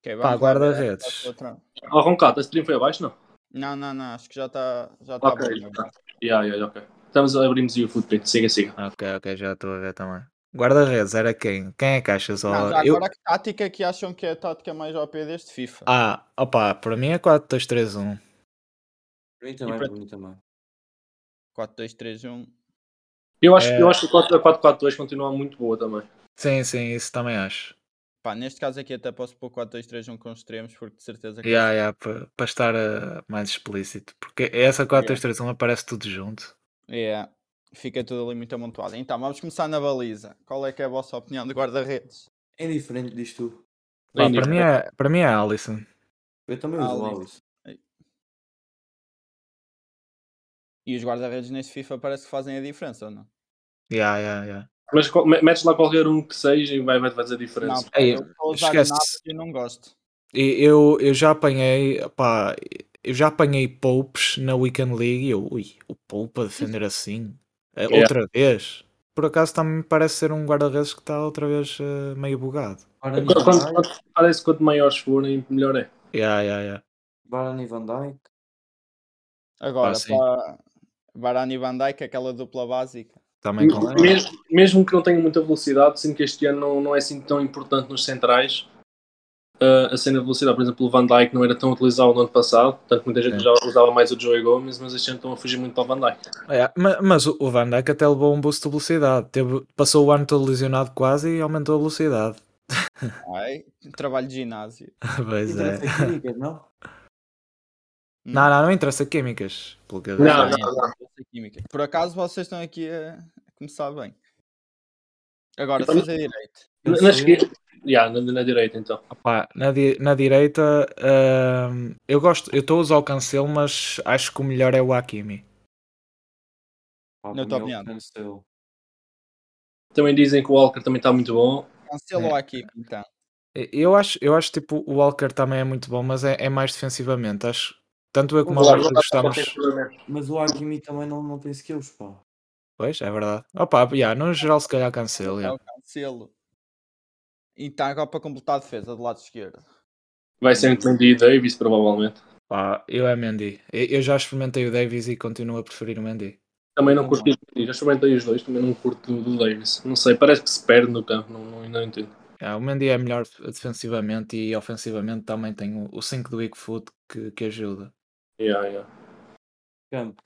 Ok, Pá, guarda-redes. essa outra. Ó, Roncato, esse stream foi abaixo, não? Não, não, não, acho que já está já tá Ok, bom. tá. Yeah, yeah, ok. Estamos a abrirmos aí o footprint, siga, siga. Ok, ok, já estou a ver também. Guarda-redes, era quem? Quem é que achas? Não, já eu- agora que tática que acham que é a tática mais OP deste FIFA? Ah, opa, para mim é 4-2-3-1. Para mim também, para mim também. 4-2-3-1. Eu acho, É. eu acho que a 4-4-2 continua muito boa também. Sim, sim, isso também acho. Pá, neste caso aqui até posso pôr 4-2-3-1 com extremos, porque de certeza que. Yeah, yeah, para estar eh, mais explícito. Porque essa 4-2-3-1 aparece tudo junto. Yeah. Fica tudo ali muito amontoado. Então, vamos começar na baliza. Qual é que é a vossa opinião de guarda-redes? É diferente disto. tudo. Pá, para, mim é, para mim é Alisson. Eu também uso. Alisson. E os guarda-redes neste FIFA parece que fazem a diferença, ou não? Yeah, yeah, yeah. Mas metes lá qualquer um que seja e vai, vai fazer a Não, diferença. pá, Ei, eu estou a usar esquece. e não gosto. Eu, eu já apanhei, pá, eu já apanhei Popes na Weekend League e eu, ui, o Pope a defender assim, Eh, Yeah. outra vez. Por acaso também me parece ser um guarda-redes que está outra vez eh, meio bugado. Parece que quanto maiores forem, melhor é. Yeah, yeah, yeah. Varane e Van Dijk. Agora, sim. para Varane e Van Dijk, aquela dupla básica. Também com Mesmo, mesmo que não tenha muita velocidade, sinto que este ano não, não é assim tão importante nos centrais. Uh, a cena de velocidade, por exemplo, o Van Dijk não era tão utilizado no ano passado, tanto que muita gente Sim. já usava mais o Joey Gomes, mas este ano estão a fugir muito para o Van Dijk. É, ma- mas o Van Dijk até levou um boost de velocidade. Teve, passou o ano todo lesionado quase e aumentou a velocidade. Ai, trabalho de ginásio. pois é. Não? Não, não, não interessa químicas. Pelo que eu Não, não, é, não. interessa química. Por acaso vocês estão aqui a começar bem. Agora, Então- defesa direito. Eu Na, sei. esquerda, yeah, na, na direita então. Opá, na, di- na direita, hum, eu gosto, eu estou a usar o Cancelo, mas acho que o melhor é o Hakimi. Pá, Na para tua mim é o opinião? Cancelo. Também dizem que o Walker também está muito bom. Cancelo É. aqui, então. E- Eu acho, eu acho tipo o Walker também é muito bom, mas é, é mais defensivamente. Acho tanto eu como O o Walker Walker gostamos. Mas o Hakimi também não, não tem skills, pá. Pois, é verdade. Opa, yeah, no geral, se calhar Cancelo. É yeah. o Cancelo. Então, agora para completar a defesa do lado esquerdo. Vai ser entre Mendy e Davis, provavelmente. Pá, eu é Mendy. Eu, já experimentei o Davies e continuo a preferir o Mendy. Também não Também. curti, já experimentei os dois, também não curto do, do Davis. Não sei, parece que se perde no campo, não, não, não entendo. Yeah, o Mendy é melhor defensivamente e ofensivamente também tem o 5 do weak foot que, que ajuda. Yeah, yeah. Campo.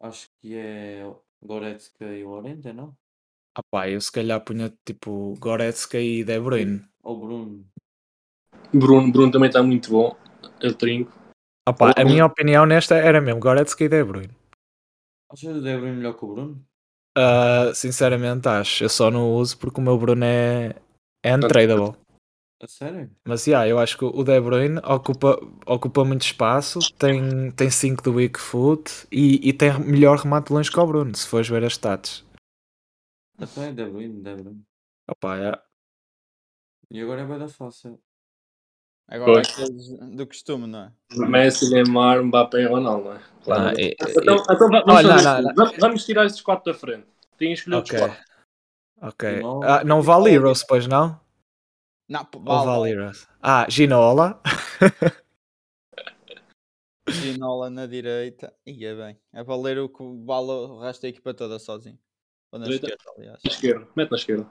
Acho que é Goretzka e Lorente, não? Ah pá, eu se calhar punha tipo Goretzka e De Bruyne. Ou Bruno. Bruno, Bruno também está muito bom. Eu trinco. Ah pá, a minha opinião nesta era mesmo Goretzka e De Bruyne. Achas o De Bruyne melhor que o Bruno? Ah, sinceramente acho, eu só não uso porque o meu Bruno é, é untradable. A sério? Mas yeah, eu acho que o De Bruyne ocupa, ocupa muito espaço, tem 5 tem cinco do weak foot e, e tem melhor remate de longe que o Bruno, se fores ver as stats. Então é De Bruyne, De Bruyne. Opa, yeah. E agora é bem da fácil. Agora, Pois. aqueles do costume, não é? Messi, Neymar, Mbappé e Ronaldo, não é? Claro. Ah, e- e- então, então vamos, Olha, fazer não, assim. não, Vamos- vamos tirar estes quatro da frente. Tem que escolher Ok. os quatro. Ok. Não, Ah, não vale Heroes, pois não? Vale vale. Heroes? Ah, Ginola. Ginola na direita. E é bem. É valer o que vale o resto da equipa toda sozinho. Ou na Direita. esquerda, aliás. Na esquerda. Mete na esquerda.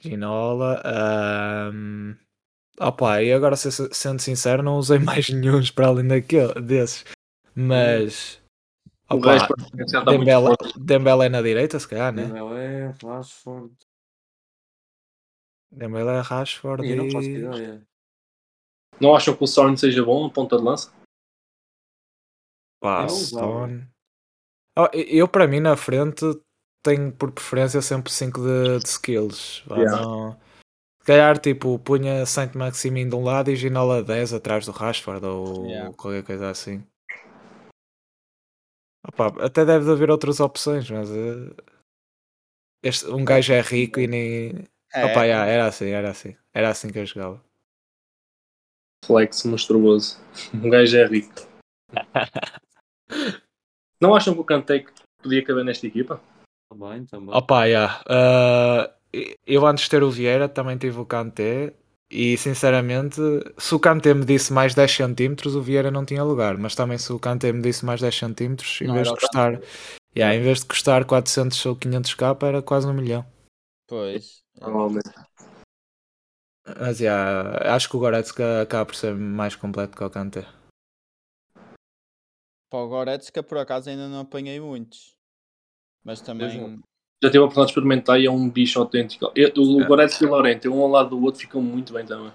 Ginola. ahm, Opa, e agora se- sendo sincero, não usei mais nenhum para além daquele, desses. Mas. Opa, Dembele. Dembele é na direita, se calhar, né? Dembélé, Rashford. Dembele é Rashford Ih, Eu não faço e. ideia. Não acham que o Sorn seja bom, a ponta de lança? Pá. Stone. Oh, e- eu, para mim, na frente, tenho por preferência sempre 5 de, de skills. Yeah. não- Se calhar, tipo, punha Saint Maximin de um lado e Ginola 10 atrás do Rashford ou Yeah. qualquer coisa assim. Opa, até deve haver outras opções, mas eh, este, um gajo é rico e nem. É, Opa, yeah, era assim, era assim. Era assim que eu jogava. Flex monstruoso. Um gajo é rico. Não acham que o Kanté podia caber nesta equipa? Também, também. Opa, yeah. Ah, eu antes de ter o Vieira também tive o Kanté e sinceramente se o Kanté me disse mais 10 centímetros o Vieira não tinha lugar, mas também se o Kanté me disse mais 10 centímetros em Não vez de custar yeah, em vez de custar 400 ou 500 k era quase um milhão. Pois. Provavelmente. Mas yeah, acho que o Goretzka acaba por ser mais completo que o Kanté. Para o Goretzka, por acaso, ainda não apanhei muitos. Mas também. Já tive a oportunidade de experimentar e é um bicho autêntico. Eu- O É. Goretzka e o Lorente, um ao lado do outro, ficam muito bem também.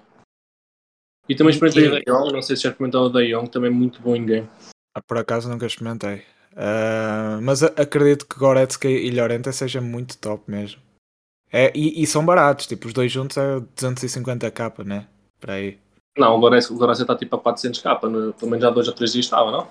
E também experimentei E- o Da Jong, não sei se já experimentaram o Da Jong, também muito bom em game. Ah, Por acaso nunca experimentei. Ah, mas acredito que Goretzka e Llorente seja muito top mesmo. É, e, e são baratos, tipo, os dois juntos é 250k, né? Para aí. Não, o Goretzka, o Goretzka está tipo a 400k, no- pelo menos há dois ou três dias estava, não?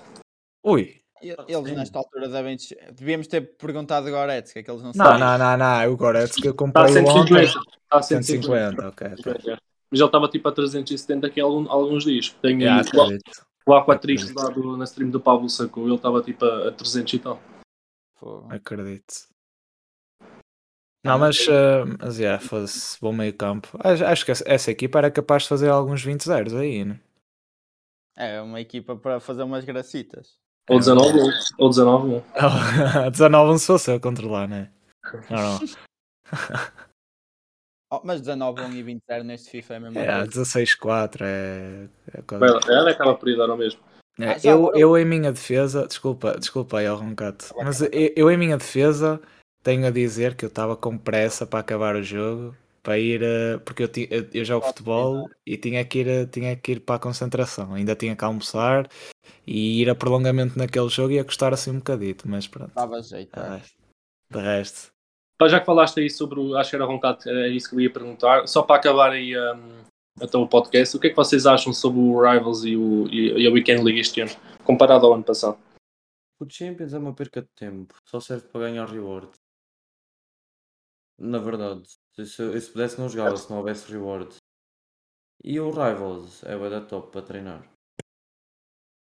Ui! Eles nesta altura devem. Devíamos ter perguntado a Goretzka, que eles não, Não, sabem. não, não, não. O Goretzka eu Está a comprei ontem. 150. Está a 150. 150, ok. ok. Mas ele estava tipo a 370 aqui há algum- alguns dias. Tenho Yeah, aí o- acredito. o Aqua Triste lá do- na stream do Pablo Sacou, ele estava tipo a, a 300 e tal. Fogo. Acredito. Não, mas, ah, mas yeah, fosse bom meio campo. Acho, acho que essa, equipa era capaz de fazer alguns 20 zeros aí, né? É uma equipa para fazer umas gracitas. Ou 19 1. Ou 19 1. 19 se fosse eu controlar, né? Não, não. Oh, mas 19, 1 e 20 0 neste FIFA é a mesma É, coisa. 16-4 é. é coisa- Ela acaba por ir dar ao mesmo. É, Ah, eu, eu, em minha defesa, desculpa, desculpa aí, ao Roncato, Vai, mas vai, eu, eu, em minha defesa, tenho a dizer que eu estava com pressa para acabar o jogo, para ir, eh, porque eu, ti- eu, eu jogo futebol e tinha que, ir, eh, tinha que ir para a concentração, ainda tinha que almoçar e ir a prolongamento naquele jogo ia custar assim um bocadito, mas pronto, Dava jeito. é. Ah, de resto. Pá, já que falaste aí sobre, o- acho que era Roncato, é isso que eu ia perguntar. Só para acabar aí um, então o podcast, o que é que vocês acham sobre o Rivals e, o, e, e a Weekend League este ano, comparado ao ano passado? O Champions é uma perca de tempo, só serve para ganhar reward. Na verdade, se, se, eu- se pudesse não jogava se não houvesse reward. E o Rivals é o da top para treinar.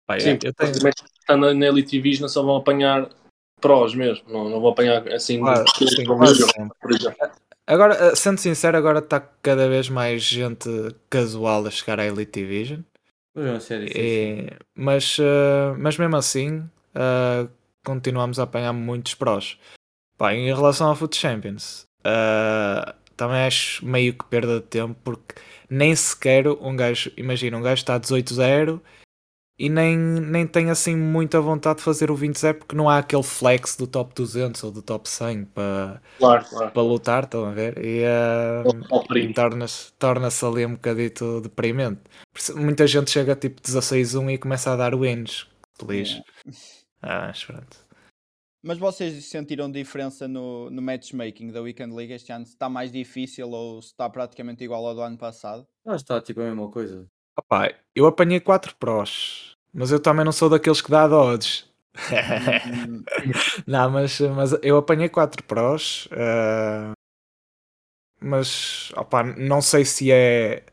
Pá, Sim, eu, eu tenho, estando na Elite Division só vão apanhar prós mesmo, não, não vão apanhar assim sim, exemplo. Agora, sendo sincero, agora está cada vez mais gente casual a chegar à Elite Division. Mas mesmo assim é difícil. E- mas, eh, mas mesmo assim, eh, continuamos a apanhar muitos prós. Pá, em relação ao Foot Champions, eh, também acho meio que perda de tempo porque nem sequer um gajo, imagina, um gajo está a 18-0 e nem, nem tem assim muita vontade de fazer o 20-0 porque não há aquele flex do top 200 ou do top 100 para, Claro, claro. para lutar, estão a ver? E, Ao e torna-se torna-se ali um bocadito deprimente. Muita gente chega tipo 16-1 e começa a dar wins. Feliz. Ah, mas pronto. Mas vocês sentiram diferença no, no matchmaking da Weekend League este ano? Se está mais difícil ou se está praticamente igual ao do ano passado? Ah, está tipo a mesma coisa. Opa, eu apanhei 4 prós, mas eu também não sou daqueles que dá dodges. Hum, não, mas, mas eu apanhei 4 prós, ah, mas opa, não sei se é.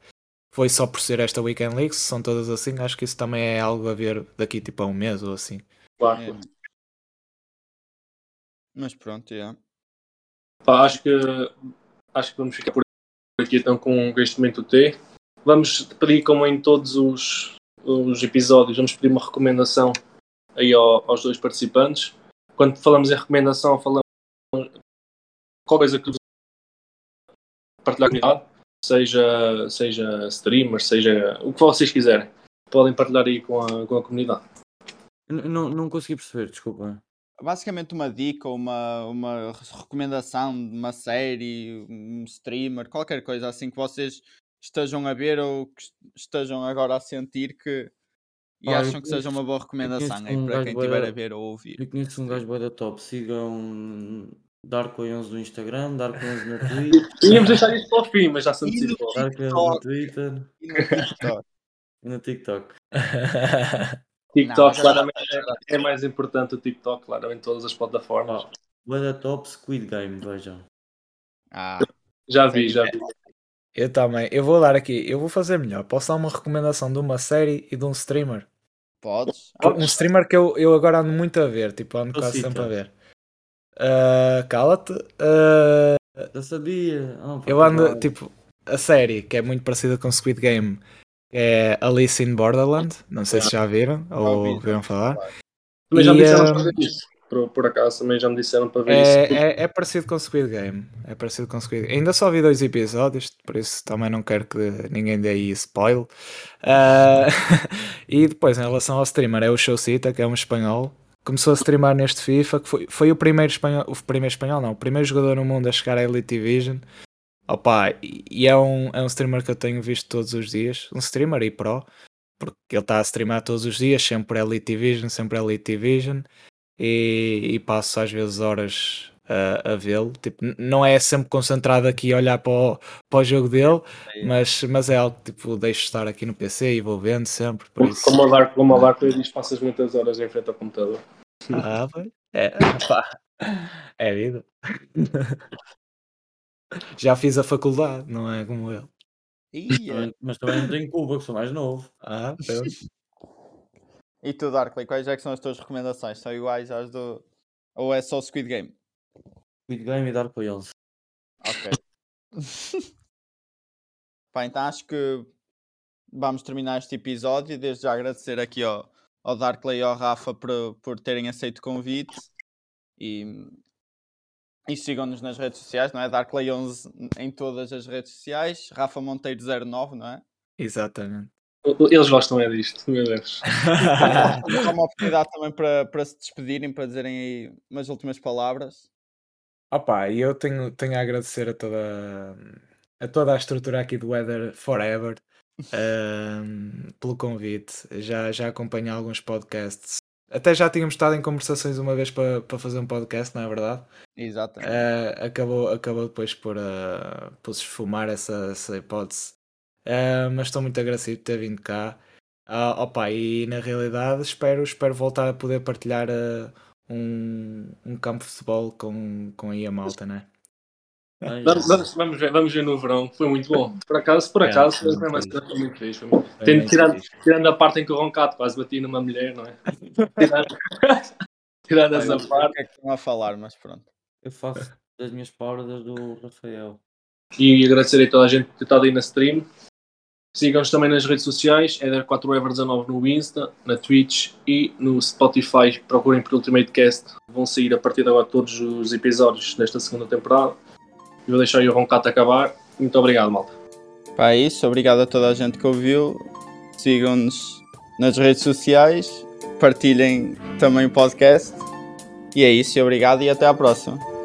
Foi só por ser esta Weekend League, se são todas assim, acho que isso também é algo a ver daqui tipo a um mês ou assim. claro. é. Mas pronto, é. Pá, acho que acho que vamos ficar por aqui então com este momento T. Vamos pedir, como em todos os, os episódios, vamos pedir uma recomendação aí ao- aos dois participantes. Quando falamos em recomendação, falamos qualquer coisa que partilhar com a comunidade, seja, seja streamer, seja o que vocês quiserem. Podem partilhar aí com a, com a comunidade. Não, não consegui perceber, desculpa. Basicamente uma dica, uma, uma recomendação de uma série, um streamer, qualquer coisa assim que vocês estejam a ver ou que est- estejam agora a sentir que e acham que seja uma boa recomendação aí um para quem estiver a ver ou ouvir. Eu conheço um gajo bué da top. Sigam Darko11 no Instagram, Darko11 no Twitter, Íamos deixar isso para o fim, mas já se no antecipou. Darko11 no TikTok. Twitter E no TikTok. e no TikTok. TikTok, Não, claramente, é, é mais importante o TikTok, claramente, em todas as plataformas. Pá, bué da top Squid Game, vejam. Ah, Já vi, já vi. Eu também. Eu vou dar aqui, eu vou fazer melhor. Posso dar uma recomendação de uma série e de um streamer? podes? Um streamer que eu, eu agora ando muito a ver, tipo, ando quase Cita. sempre a ver. Ah, Cala-te. Ah, Eu sabia. Pá, eu ando, claro. tipo, a série que é muito parecida com Squid Game é Alice in Borderland. Não sei se já viram ou já ouviram ouvi falar. Mas já E, disseram ah, fazer isso. por, por acaso também já me disseram para ver isso. É, é, é parecido com Squid Game. É parecido com Squid Game. Ainda só vi dois episódios, por isso também não quero que ninguém dê aí spoiler. Ah, e depois, em relação ao streamer, é o Showcita, que é um espanhol. Começou a streamar neste FIFA, que foi, foi o primeiro espanhol, o primeiro espanhol, não, o primeiro jogador no mundo a chegar à Elite Division. Opa, e é um, é um streamer que eu tenho visto todos os dias, um streamer e pro, porque ele está a streamar todos os dias, sempre Elite Division, sempre Elite Division, e, e passo às vezes horas a, a vê-lo. Tipo, não é sempre concentrado aqui a olhar para o, para o jogo dele, mas, mas é algo que tipo, deixo estar aqui no PC e vou vendo sempre. Por Como, isso. como o Dark, como o Dark diz, passas muitas horas em frente ao computador. Ah. É, pá, é vida. Já fiz a faculdade, não é como ele. Ia. Também- Mas também não tenho culpa, que sou mais novo. Ah, pronto. E tu, Darkley, quais é que são as tuas recomendações? São iguais às do. Ou é só Squid Game? Squid Game e Dark Wales. Ok. Pá, então acho que vamos terminar este episódio e desde já agradecer aqui ao, ao Darkley e ao Rafa por, por terem aceito o convite e, e sigam-nos nas redes sociais, não é? Darkley11 em todas as redes sociais, Rafa Monteiro 09, não é? Exatamente. Eles gostam é disto, meu Deus. Dá uma oportunidade também para, para se despedirem, para dizerem aí umas últimas palavras. Opa, e eu tenho, tenho a agradecer a toda, a toda a estrutura aqui do Weather Forever ahm, pelo convite. Já, já acompanhei alguns podcasts. Até já tínhamos estado em conversações uma vez para, para fazer um podcast, não é verdade? Exatamente. Eh, acabou, acabou depois por, uh, por se esfumar essa, essa hipótese. Eh, mas estou muito agradecido por ter vindo cá. Ah, opa, e na realidade espero, espero voltar a poder partilhar um, um campo de futebol com, com aí a malta, né? Ai, Vamos, vamos, vamos ver, vamos ver no verão. Foi muito bom. Por acaso, por É, acaso, foi foi muito cena muito fixe. Foi muito- Foi Tendo- tirando, tirando a parte em que o Roncato quase bati numa mulher, não é? Tirando, tirando essa parte. que é que estão a falar, mas pronto. Eu faço as minhas palavras do Rafael. E agradecer a toda a gente por ter estado aí na stream. Sigam-nos também nas redes sociais, Eder4Ever19 no Insta, na Twitch e no Spotify. Procurem por Ultimate Cast. Vão sair a partir de agora todos os episódios desta segunda temporada. E vou deixar aí o Roncato acabar. Muito obrigado, malta. Pá, é isso. Obrigado a toda a gente que ouviu. Sigam-nos nas redes sociais. Partilhem também o podcast. E é isso. Obrigado e até à próxima.